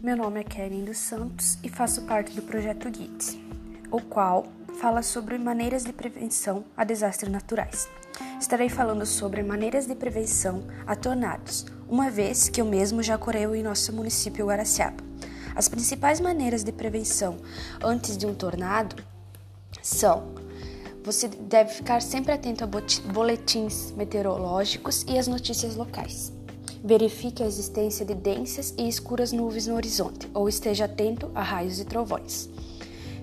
Meu nome é Kellen dos Santos e faço parte do projeto GITS, o qual fala sobre maneiras de prevenção a desastres naturais. Estarei falando sobre maneiras de prevenção a tornados, uma vez que eu mesmo já ocorreu em nosso município Guaraciaba. As principais maneiras de prevenção antes de um tornado são: você deve ficar sempre atento a boletins meteorológicos e as notícias locais. Verifique a existência de densas e escuras nuvens no horizonte ou esteja atento a raios e trovões.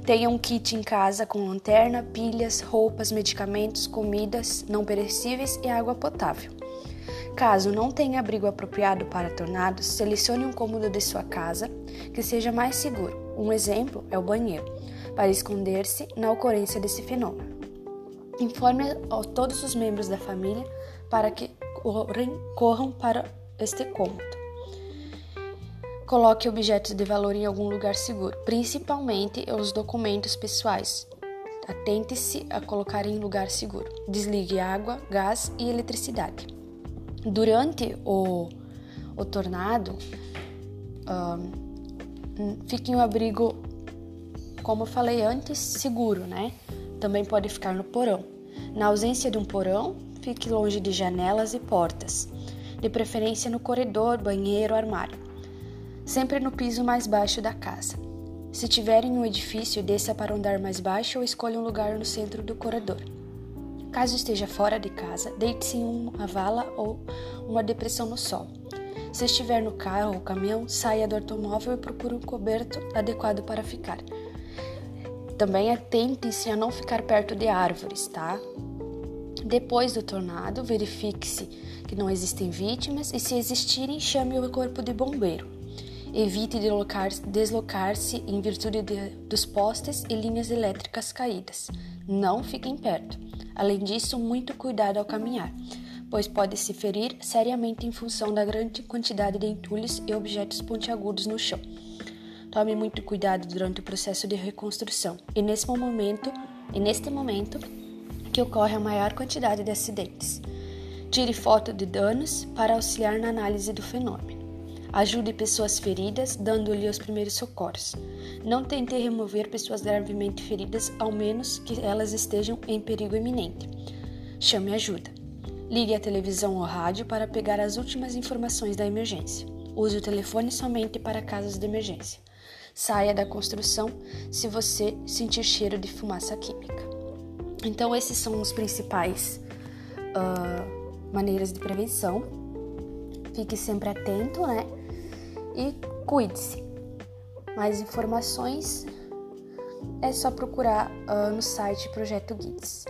Tenha um kit em casa com lanterna, pilhas, roupas, medicamentos, comidas não perecíveis e água potável. Caso não tenha abrigo apropriado para tornados, selecione um cômodo de sua casa que seja mais seguro. Um exemplo é o banheiro, para esconder-se na ocorrência desse fenômeno. Informe a todos os membros da família para que corram para este cômodo. Coloque objetos de valor em algum lugar seguro, principalmente os documentos pessoais. Atente-se a colocar em lugar seguro. Desligue água, gás e eletricidade. Durante o, o tornado, um, fique em um abrigo, como eu falei antes, seguro, né? Também pode ficar no porão. Na ausência de um porão, fique longe de janelas e portas de preferência no corredor, banheiro, armário, sempre no piso mais baixo da casa. Se tiver em um edifício, desça para um andar mais baixo ou escolha um lugar no centro do corredor. Caso esteja fora de casa, deite-se em uma vala ou uma depressão no sol. Se estiver no carro ou caminhão, saia do automóvel e procure um coberto adequado para ficar. Também atente-se a não ficar perto de árvores, tá? Depois do tornado, verifique-se que não existem vítimas e, se existirem, chame o corpo de bombeiro. Evite deslocar-se em virtude de, dos postes e linhas elétricas caídas. Não fiquem perto. Além disso, muito cuidado ao caminhar, pois pode se ferir seriamente em função da grande quantidade de entulhos e objetos pontiagudos no chão. Tome muito cuidado durante o processo de reconstrução e nesse momento, e neste momento, que ocorre a maior quantidade de acidentes. Tire foto de danos para auxiliar na análise do fenômeno. Ajude pessoas feridas, dando-lhe os primeiros socorros. Não tente remover pessoas gravemente feridas, ao menos que elas estejam em perigo iminente. Chame ajuda. Ligue a televisão ou rádio para pegar as últimas informações da emergência. Use o telefone somente para casos de emergência. Saia da construção se você sentir cheiro de fumaça química. Então, esses são os principais uh, maneiras de prevenção. Fique sempre atento, né? E cuide-se. Mais informações é só procurar uh, no site Projeto Guides.